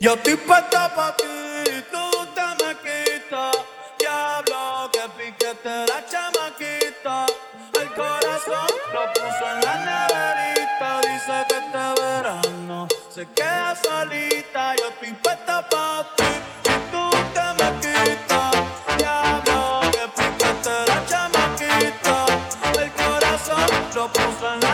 Yo estoy puesta pa' ti, tú te me quitas. Diablo, que piquete la chamaquita. El corazón lo puso en la neverita. Dice que este verano se queda solita. Yo estoy puesta pa' ti. no quiere novio, no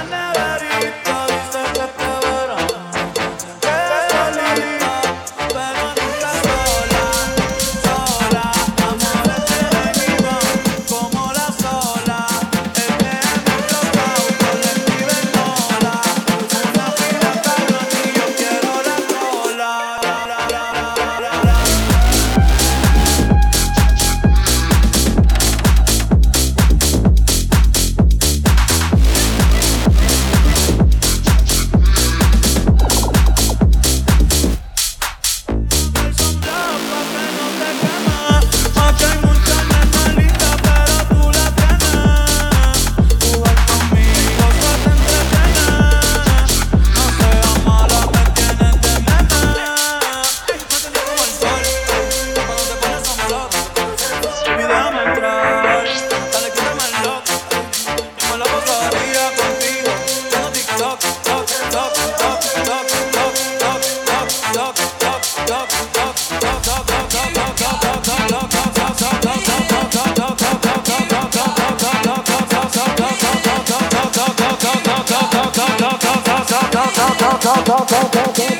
quiere novio, no quiere novio,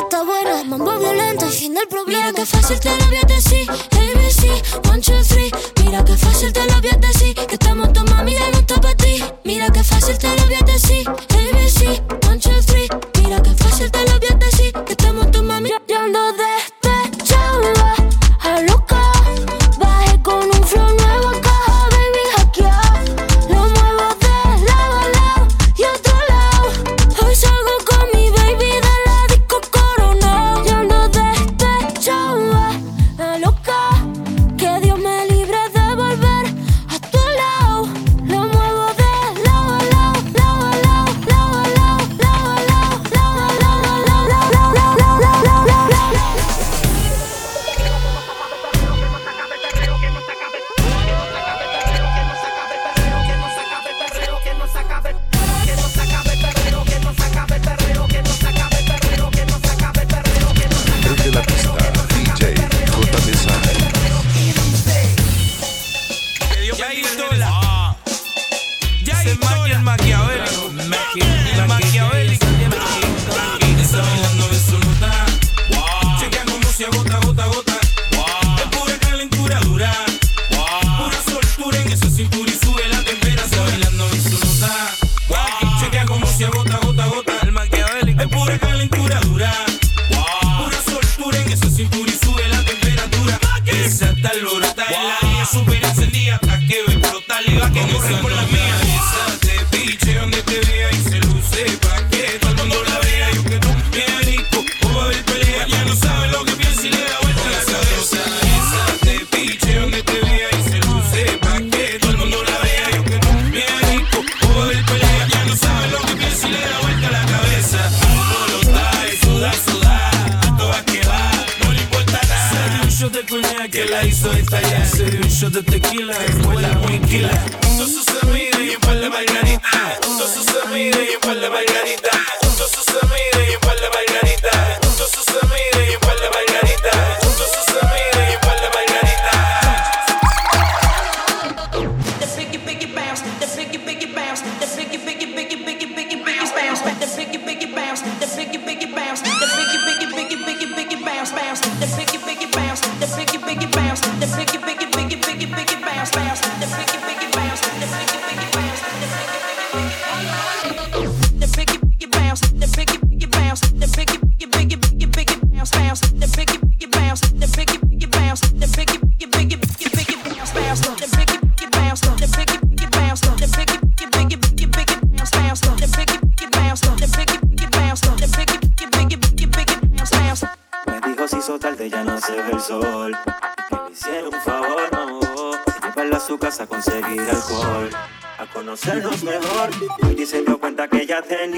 noche está buena, mambo violento y fin del problema. Mira que fácil te lo voy a ABC, one, two, three. Mira que fácil te lo voy a decir, que estamos tu mami ya no está para ti. Mira que fácil te lo que la hizo estallar. Se dio un shot de tequila, después la muinquila. Junto sus amigas y un par de margaritas. Junto sus amigas y un par de margaritas. Junto sus amigas y un par de margaritas. Japan,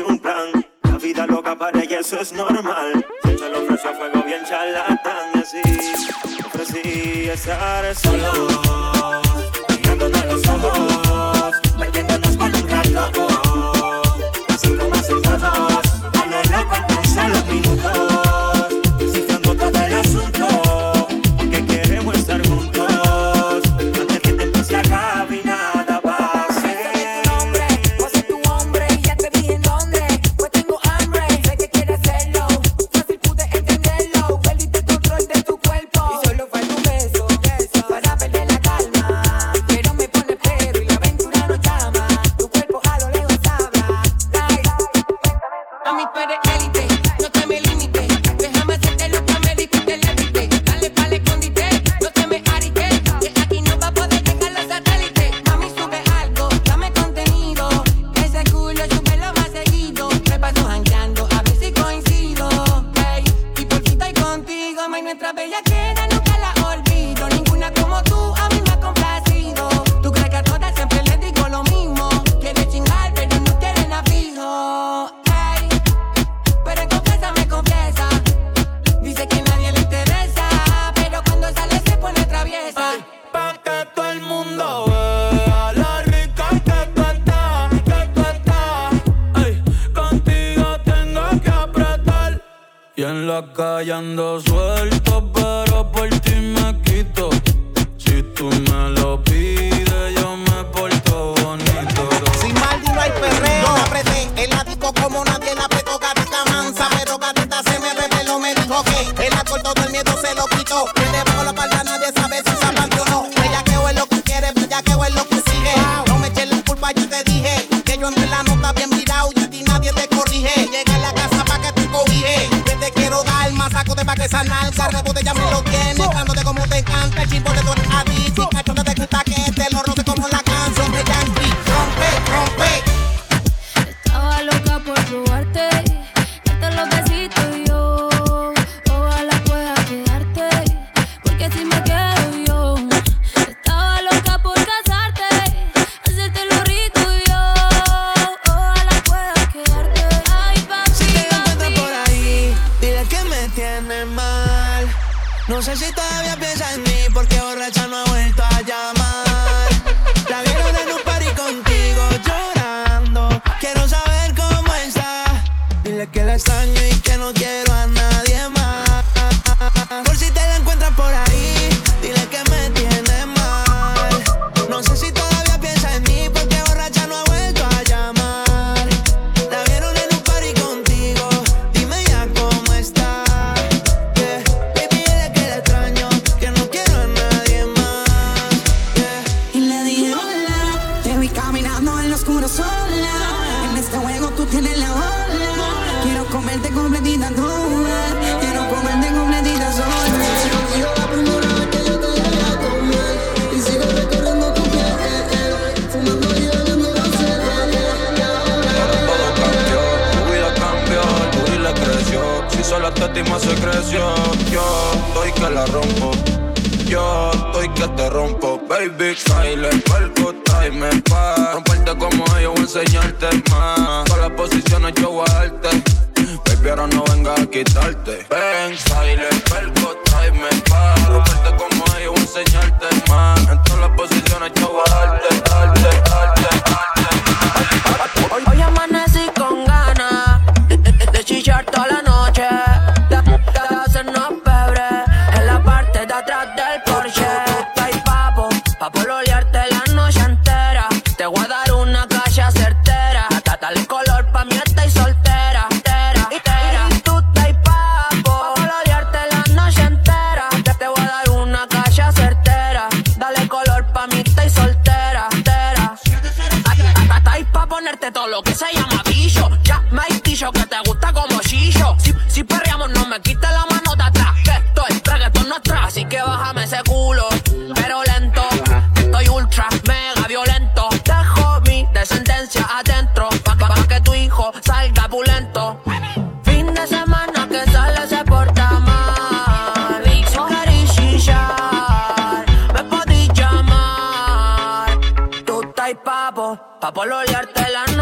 pa' pololearte la noche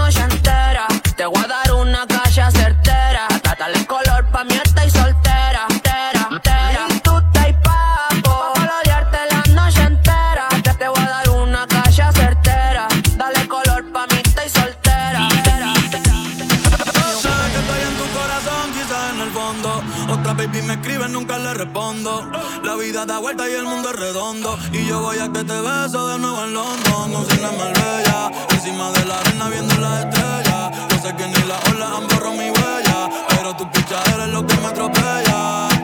y el mundo es redondo. Y yo voy a que te beso de nuevo en London. Con cena Marbella, encima de la arena viendo las estrellas. Yo sé que ni las olas han borrado mi huella. Pero tu pichadera es lo que me atropella.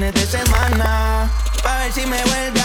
fines de semana. Pa' ver si me vuelve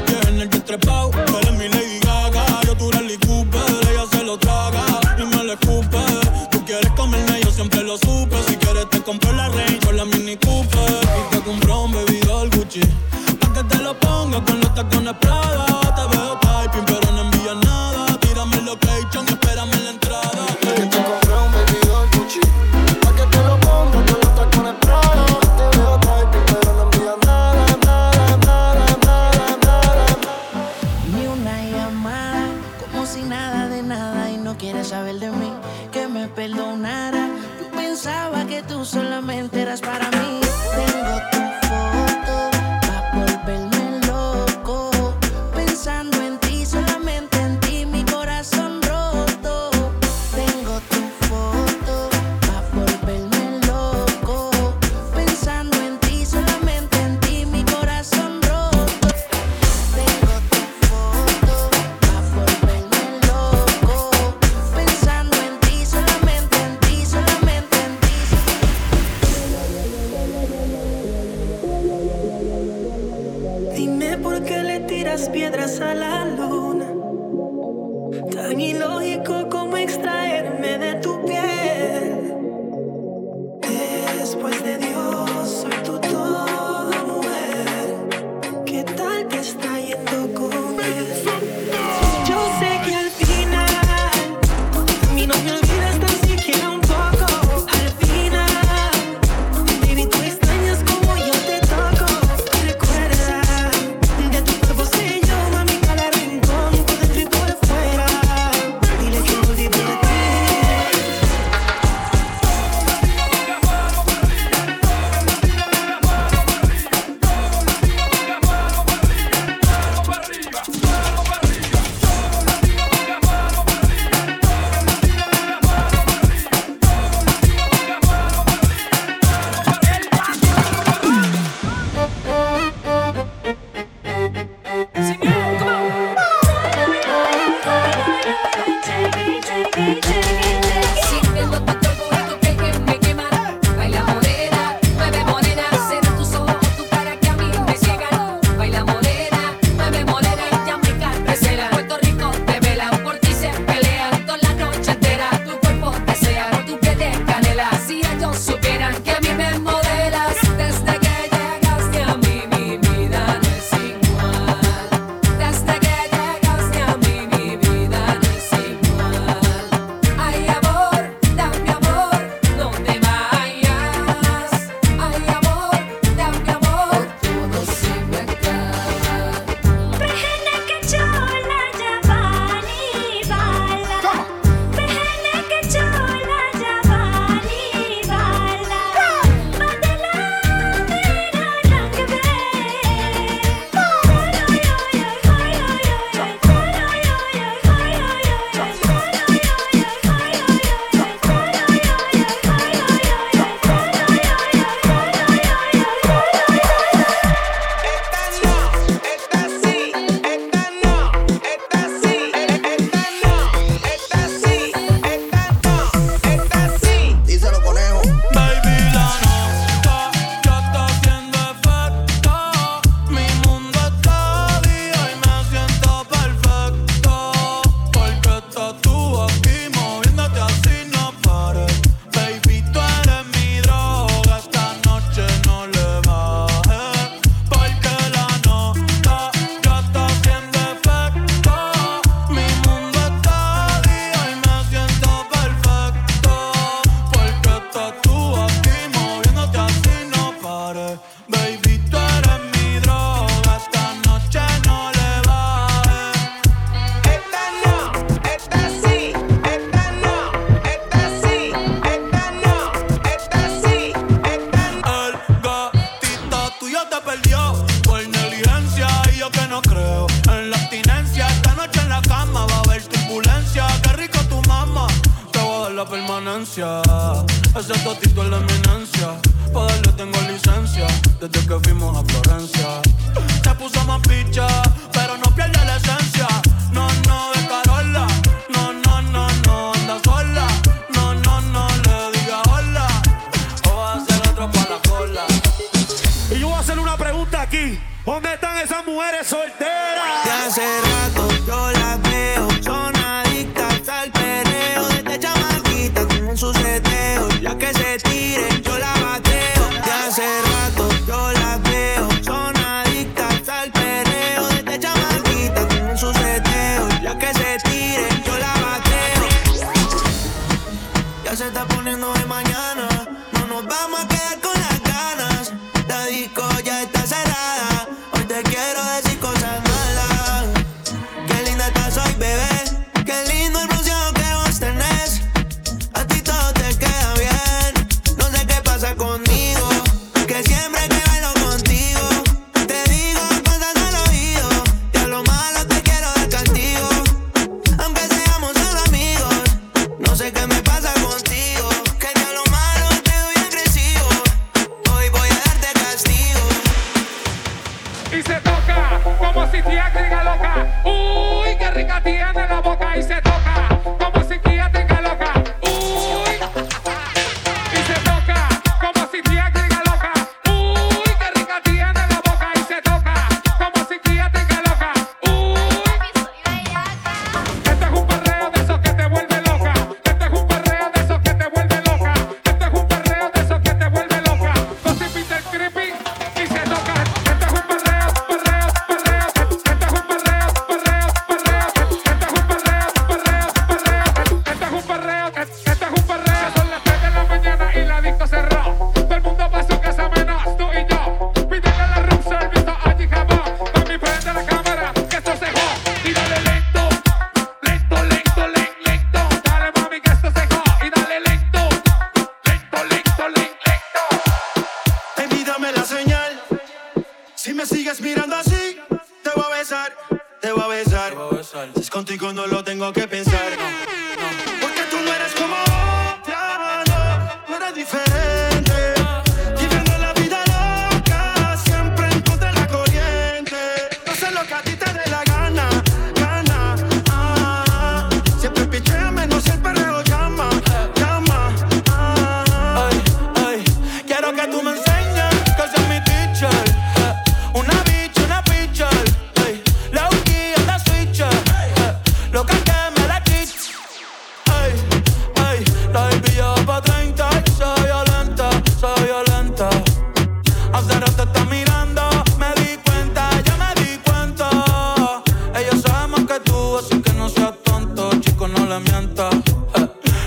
mil en el vientre pau. Mi Lady Gaga, yo tú eres Lee Cooper. Ella se lo traga y me lo escupe. Tú quieres comerme, yo siempre lo supe. Si quieres te compro la Range con la Mini Cooper. Y te compro un bebidor Gucci. Pa' que te lo ponga con los tacones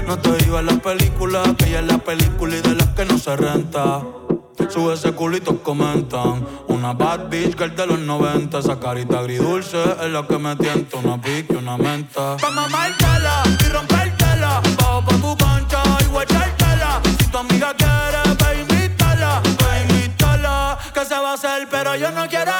No te iba a la película, que ella es la película y de las que no se renta. Sube ese culito, comentan. Una bad bitch que el de los 90. Esa carita agridulce es la que me tienta. Una pique, una menta. Pa' mamártela y rompértela. Bajo pa' tu cancha y guachártela. Si tu amiga quiere, pa' invítala. Pa' invítala. Que se va a hacer, pero yo no quiero.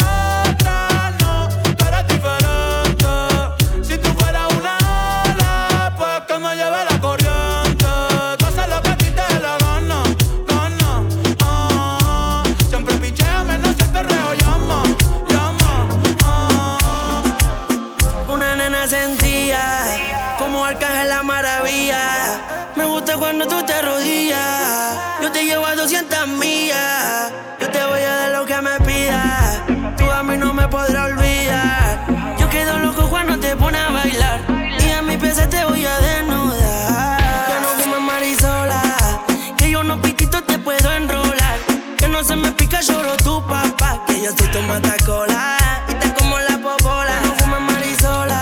eres solo tu papá, que yo soy tu matacola. Y te como la popola, no fumas marisola.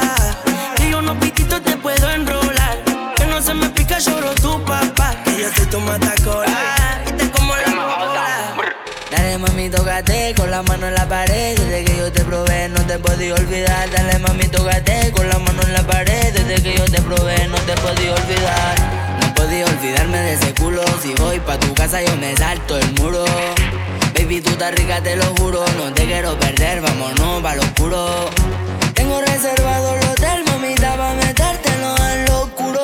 Y unos piquitos te puedo enrolar. Que no se me pica, lloro tu papá, que yo soy tu matacola. Y te como la popola. Dale mami, tocate con la mano en la pared. Desde que yo te probé, no te podía olvidar. Dale mami, tocate con la mano en la pared. Desde que yo te probé, no te podía olvidar no podía olvidarme de ese culo. Si voy pa' tu casa, yo me salto el muro. Baby, tú estás rica, te lo juro. No te quiero perder, vámonos pa' lo oscuro. Tengo reservado el hotel, mamita, pa' metértelo en lo oscuro.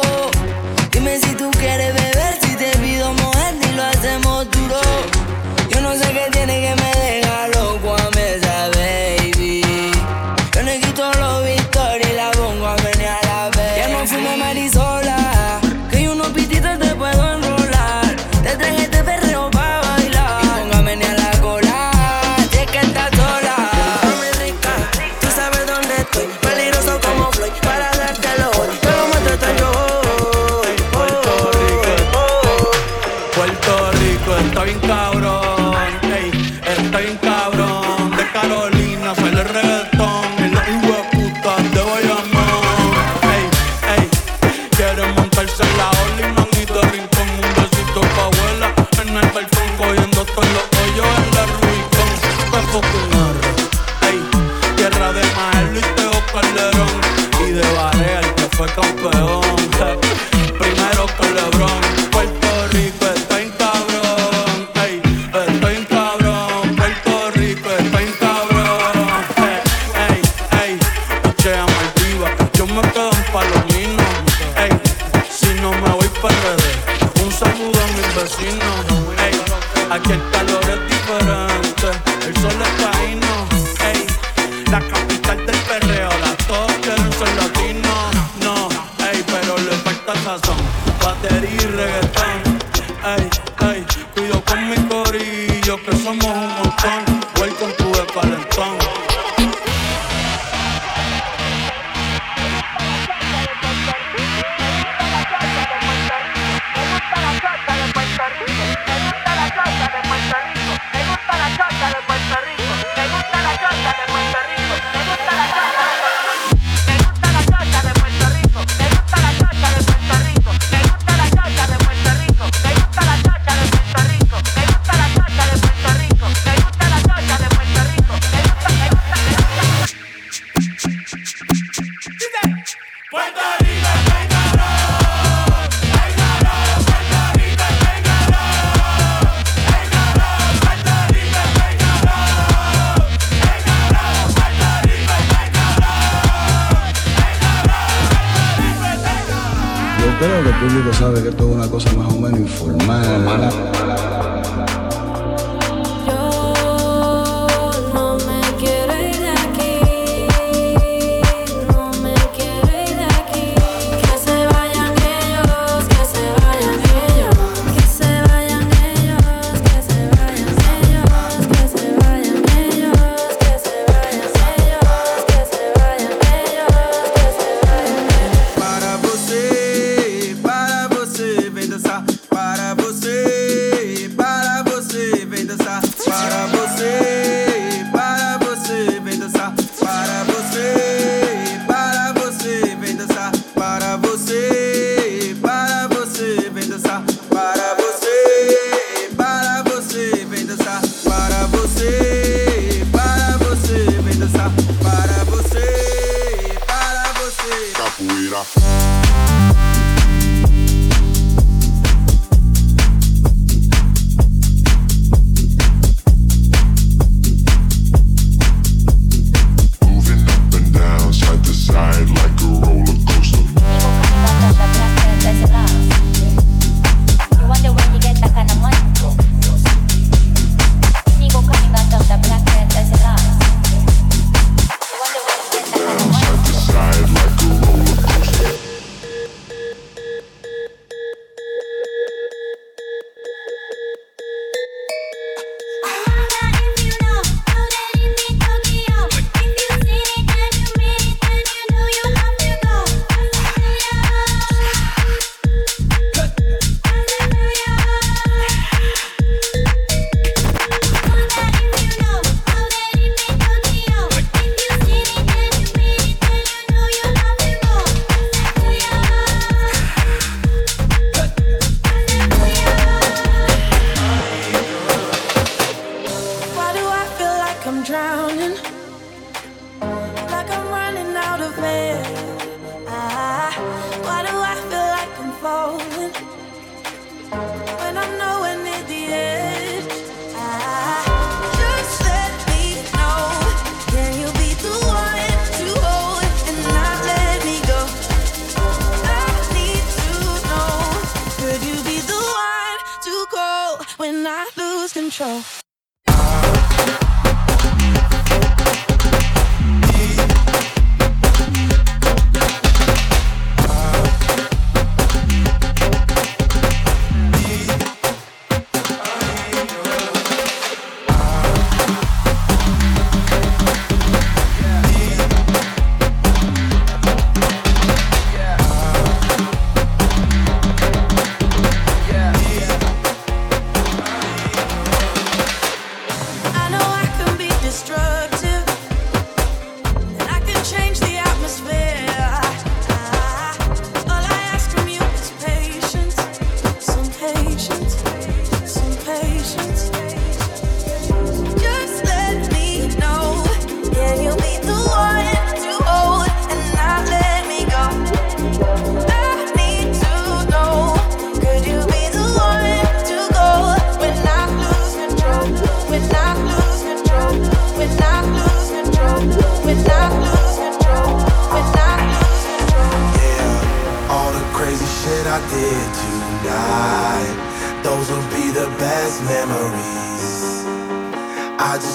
Dime si tú quieres beber, si te pido mojar, y lo hacemos duro. Yo no sé qué tiene que me deja loco. músico sabe que esto es una cosa más o menos informal.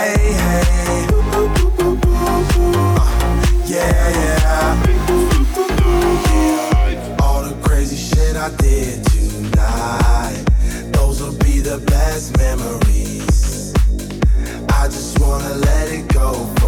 hey, hey. Uh, yeah, yeah. All the crazy shit I did tonight. Those will be the best memories. I just wanna let it go.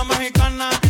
una mexicana.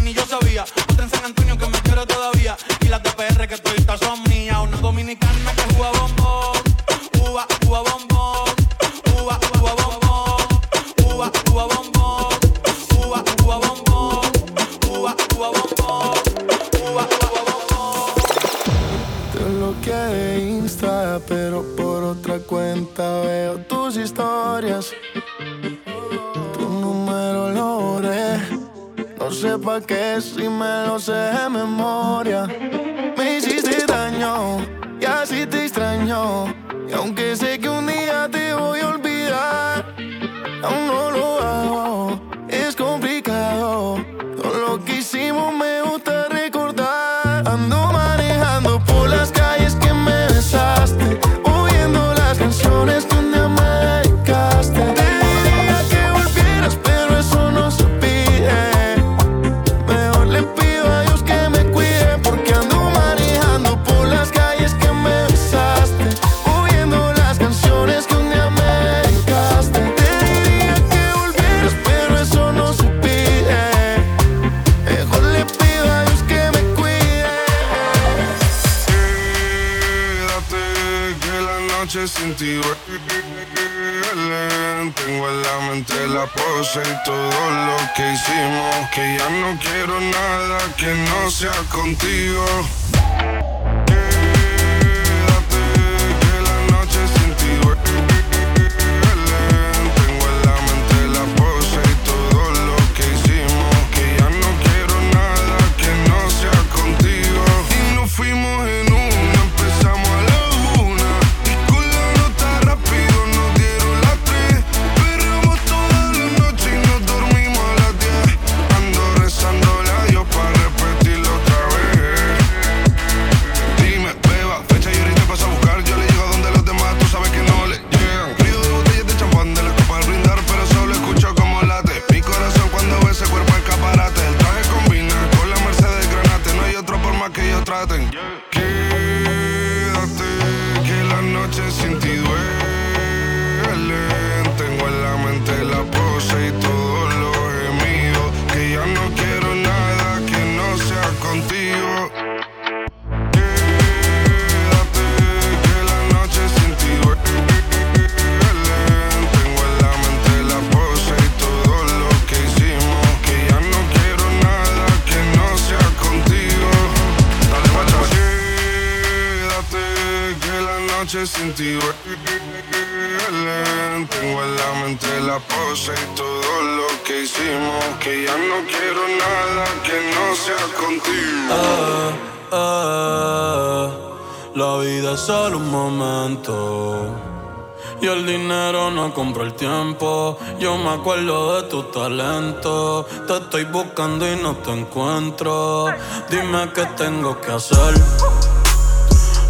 Yo me acuerdo de tu talento. Te estoy buscando y no te encuentro. Dime qué tengo que hacer.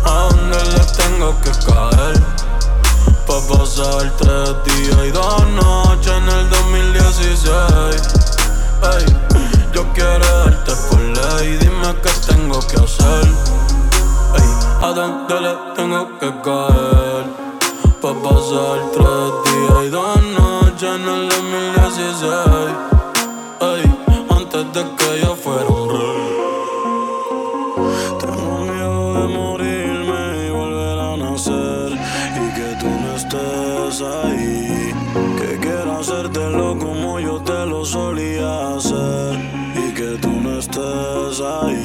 A dónde le tengo que caer. Pa' pasar tres días y dos noches en el 2016. Ey, yo quiero darte por ley. Dime qué tengo que hacer. Ey, a dónde le tengo que caer. Pa' pasar tres días y dos noches noche no le mil dieciséis. Ey, antes de que yo fuera un rey. Tengo miedo de morirme y volver a nacer. Y que tú no estés ahí. Que quiero hacértelo como yo te lo solía hacer. Y que tú no estés ahí.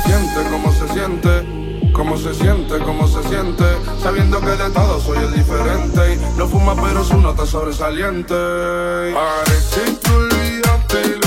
siente, cómo se siente, cómo se siente, cómo se siente. Sabiendo que de todo soy el diferente. Y no fuma, pero su nota sobresaliente. Parece que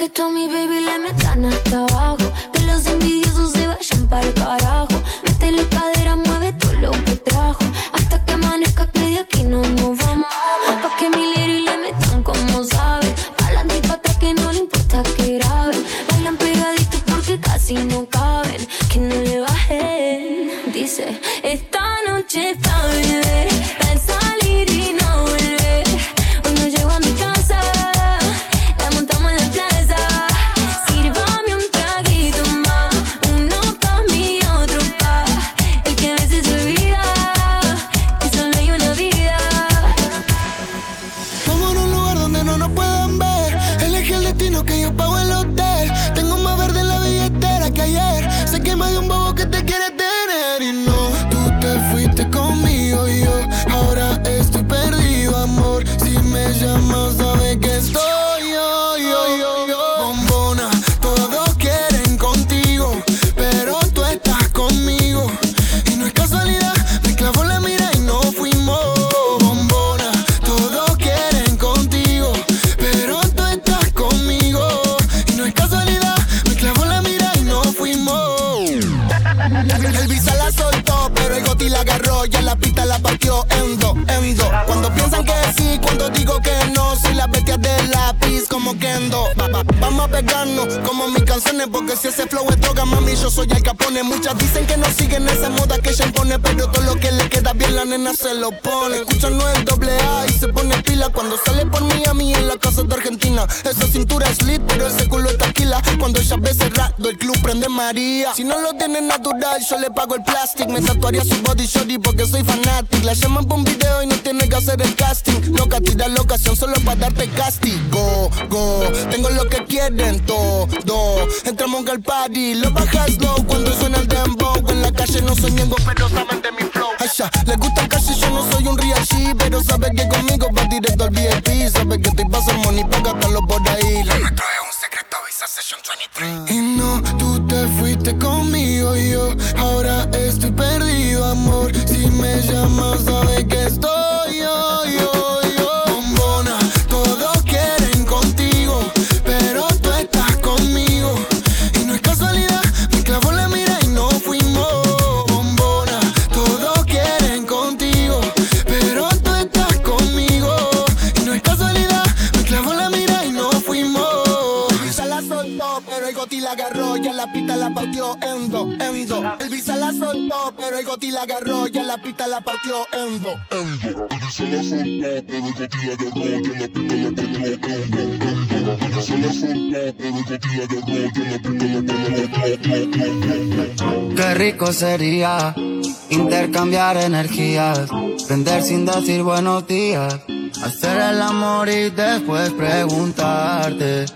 que tú mi baby le metan hasta abajo. Que los envidiosos se vayan para el carajo. le pago el plastic. Me tatuaría su body shorty porque soy fanatic. La llaman por un video y no tiene que hacer el casting. Loca, tira la ocasión solo para darte castigo. Go, go, tengo lo que quieren todo. Entramos al party, lo bajas low cuando suena el dembow. En la calle no soy ñengo, pero saben de mi flow. Ay, ya, les gusta casi, yo no soy un real G, pero sabe que conmigo va directo al VIP. Sabe que estoy pasando money para gastarlo por ahí. Y no, tú te fuiste conmigo yo ahora estoy perdido, amor. Si me llamas, sabes que estoy yo, yo. partió en dos, en la soltó, pero el goti la agarró y en la pista la partió en dos. En dos. La soltó, pero el goti la agarró y en la pista la partió en dos, en dos. Elvis la soltó, pero el goti la agarró y en la pista la partió Qué rico sería intercambiar energías, prender sin decir buenos días, hacer el amor y después preguntarte.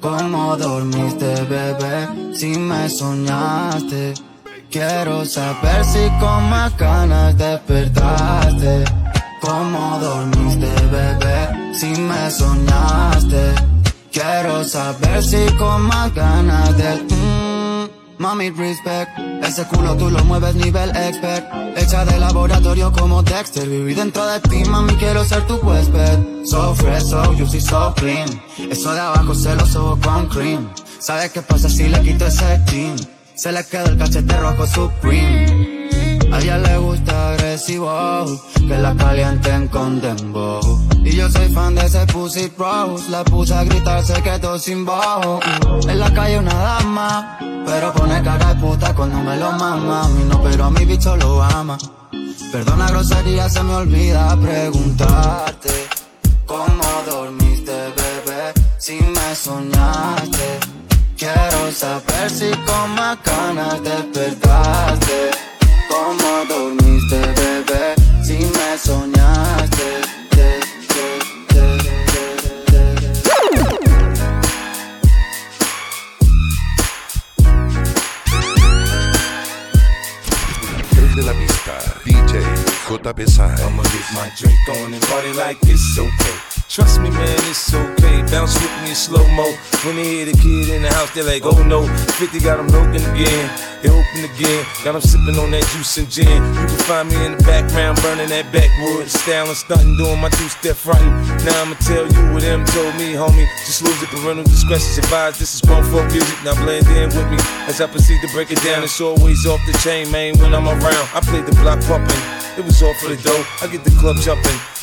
¿Cómo dormiste, bebé? Si me soñaste. Quiero saber si con más ganas despertaste. ¿Cómo dormiste, bebé? Si me soñaste. Quiero saber si con más ganas de... Mami, respect. Ese culo tú lo mueves nivel expert. Hecha de laboratorio como Dexter. Viví dentro de ti, mami, quiero ser tu huésped. So fresh, so juicy, so clean. Eso de abajo se lo subo con cream. ¿Sabes qué pasa si le quito ese team? Se le quedó el cachete rojo supreme. Que la calienten con dembow. Y yo soy fan de ese pussy rose, la puse a gritar, se quedó sin bajo. En la calle una dama, pero pone cara de puta cuando me lo mama. Mí no, pero a mi bicho lo ama. Perdona grosería, se me olvida preguntarte ¿Cómo dormiste, bebé? Si me soñaste Quiero saber si con más ganas despertaste Si soñaste te, de la pista, DJ JP I'ma get my drink on and party like it's okay. Trust me, man, it's okay. Bounce with me in slow mo. When they hear the kid in the house, they're like, oh no. 50 got them broken again. They open again. Got them sipping on that juice and gin. You can find me in the background, burning that backwood. Styling, stunting, doing my two step frontin'. Now I'ma tell you what them told me, homie. Just lose it, parental discretion's advised. This is grown folk music. Now blend in with me as I proceed to break it down. It's always off the chain, man, when I'm around. I played the block pumping. It was all for the dough. I get the club jumping.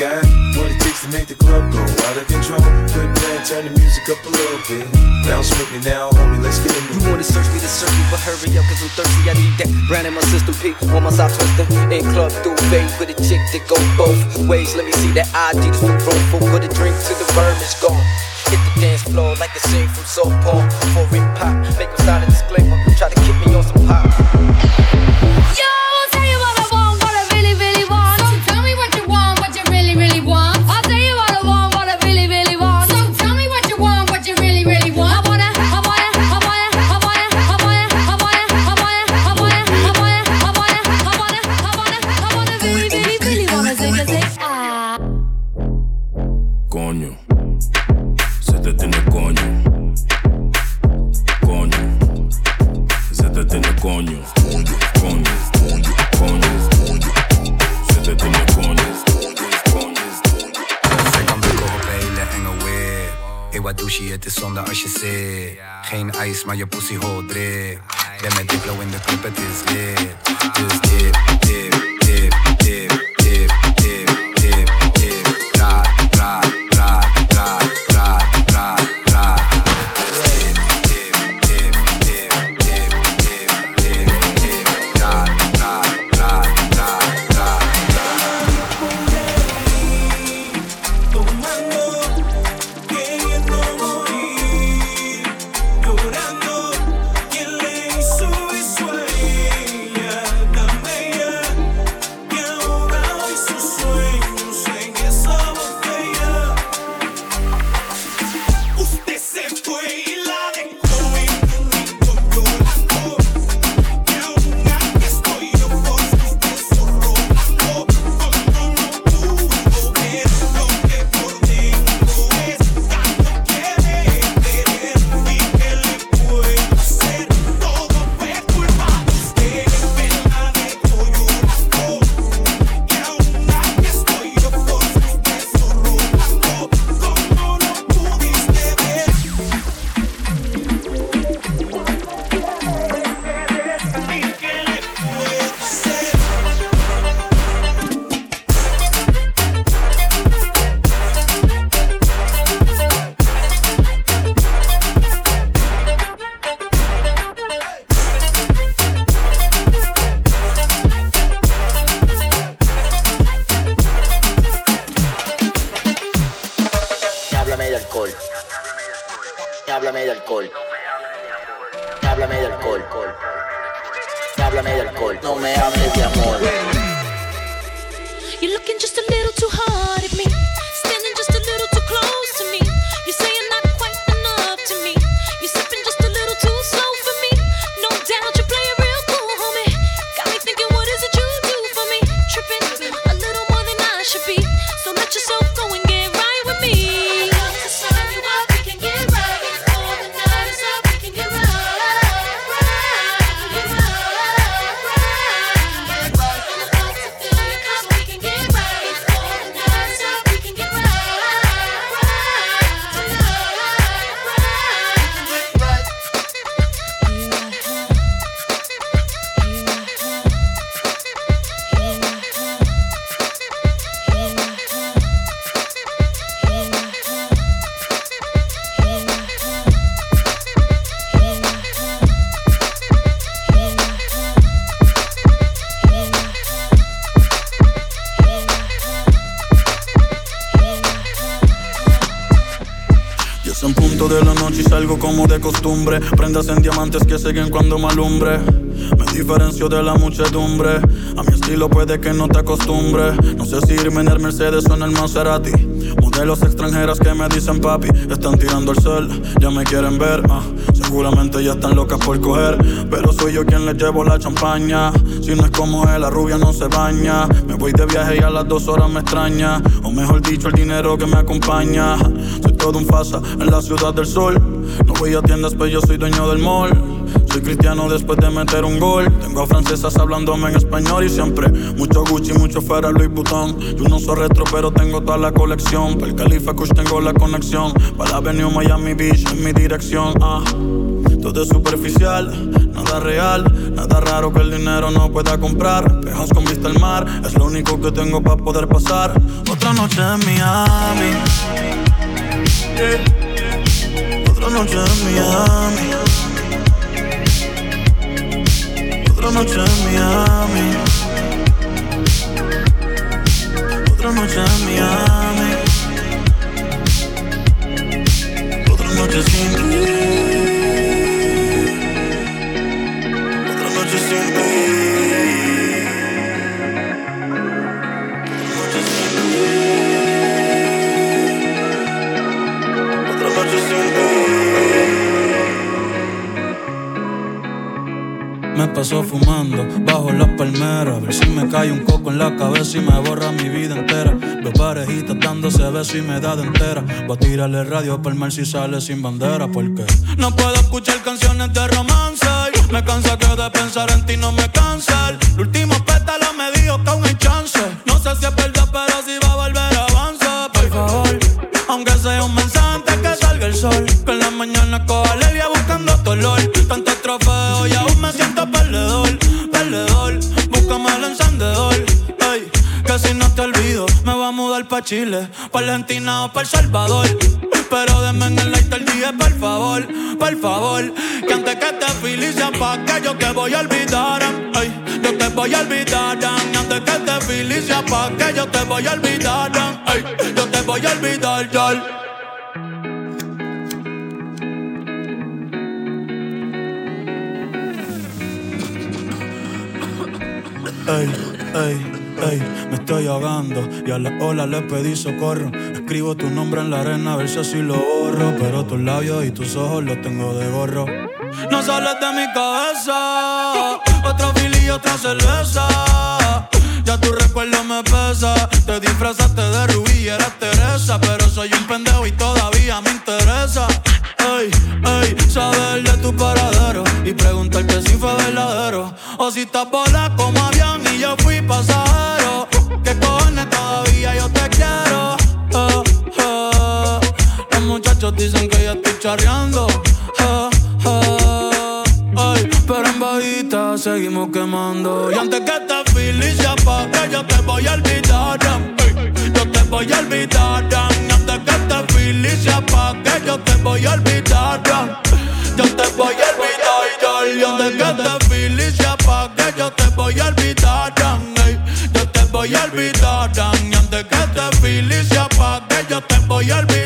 got what it takes to make the club go out of control. Quit playing, turn the music up a little bit. Bounce with me now, homie, let's get it. You wanna search me to search me, but hurry up, cause I'm thirsty. I need that brand in my system, peak on my side twister. In club through bay with a chick that go both ways. Let me see that ID that's for room for put a drink to the verm is gone. Hit the dance floor like a scene from Soap Porn. Before it pop, make a disclaimer. Try to kick smell your pussy hole drip. Let me deep blow in the clip at this lit. Costumbre. Prendas en diamantes que siguen cuando me alumbre. Me diferencio de la muchedumbre. A mi estilo puede que no te acostumbre. No sé si irme en el Mercedes o en el Maserati. Modelos extranjeras que me dicen papi. Están tirando el sol, ya me quieren ver. ah. Seguramente ya están locas por coger. Pero soy yo quien les llevo la champaña. Si no es como él, la rubia no se baña. Me voy de viaje y a las dos horas me extraña. O mejor dicho, el dinero que me acompaña. Soy todo un fasa en la ciudad del sol. No voy a tiendas, pero yo soy dueño del mall. Soy cristiano después de meter un gol. Tengo a francesas hablándome en español y siempre mucho Gucci, mucho Ferrari, Louis Vuitton. Yo no soy retro, pero tengo toda la colección. Para el Califa Kush tengo la conexión. Para la Avenue Miami Beach en mi dirección. Ah. Todo superficial, nada real, nada raro que el dinero no pueda comprar. Pejos con vista al mar, es lo único que tengo para poder pasar. Otra noche en Miami. Otra noche en Miami. Otra noche en Miami. Otra noche en Miami. Otra noche sin ti. Me paso fumando bajo las palmeras. A ver si me cae un coco en la cabeza y me borra mi vida entera. Veo parejitas dándose besos y me da de entera. Voy a tirarle radio para el mar si sale sin bandera. Porque no puedo escuchar canciones de romance. Me cansa que de pensar en ti no me cansa. El último pétalo me dijo que aún hay chance. No sé si es verdad, pero si va a volver avanza. Por favor, aunque sea un mensaje antes que salga el sol. Que en la mañana coja buscando tu olor. Tantos Chile, pa' Argentina o pa' El Salvador. Pero denme en el el día, por favor, por favor. Que antes que te felicia pa' que yo te voy a olvidar. Ay, yo te voy a olvidar. Antes que te felicia pa' que yo te voy a olvidar. Ay, yo te voy a olvidar, ya. Ey, ey, ey, me estoy ahogando y a la ola le pedí socorro. Escribo tu nombre en la arena a ver si así lo borro. Pero tus labios y tus ojos los tengo de gorro. No sales de mi cabeza, otro fili y otra cerveza. Ya tu recuerdo me pesa. Te disfrazaste de rubí y eras Teresa. Pero soy un pendejo y todavía me interesa. Ey, ey, saber de tu paradero y preguntarte si fue verdadero. O si estás bola como avión y yo fui pasajero. Eh, eh. Pero en bajita seguimos quemando. Y antes que esta feliz se apague, yo te voy a olvidar. Yo te voy a olvidar. Y antes que esta feliz se apague, yo te voy a olvidar. Yo te voy a olvidar. Y antes que esta feliz se apague, yo te voy a olvidar. Yo te voy a olvidar. Y antes que esta feliz se apague, yo te voy a olvidar.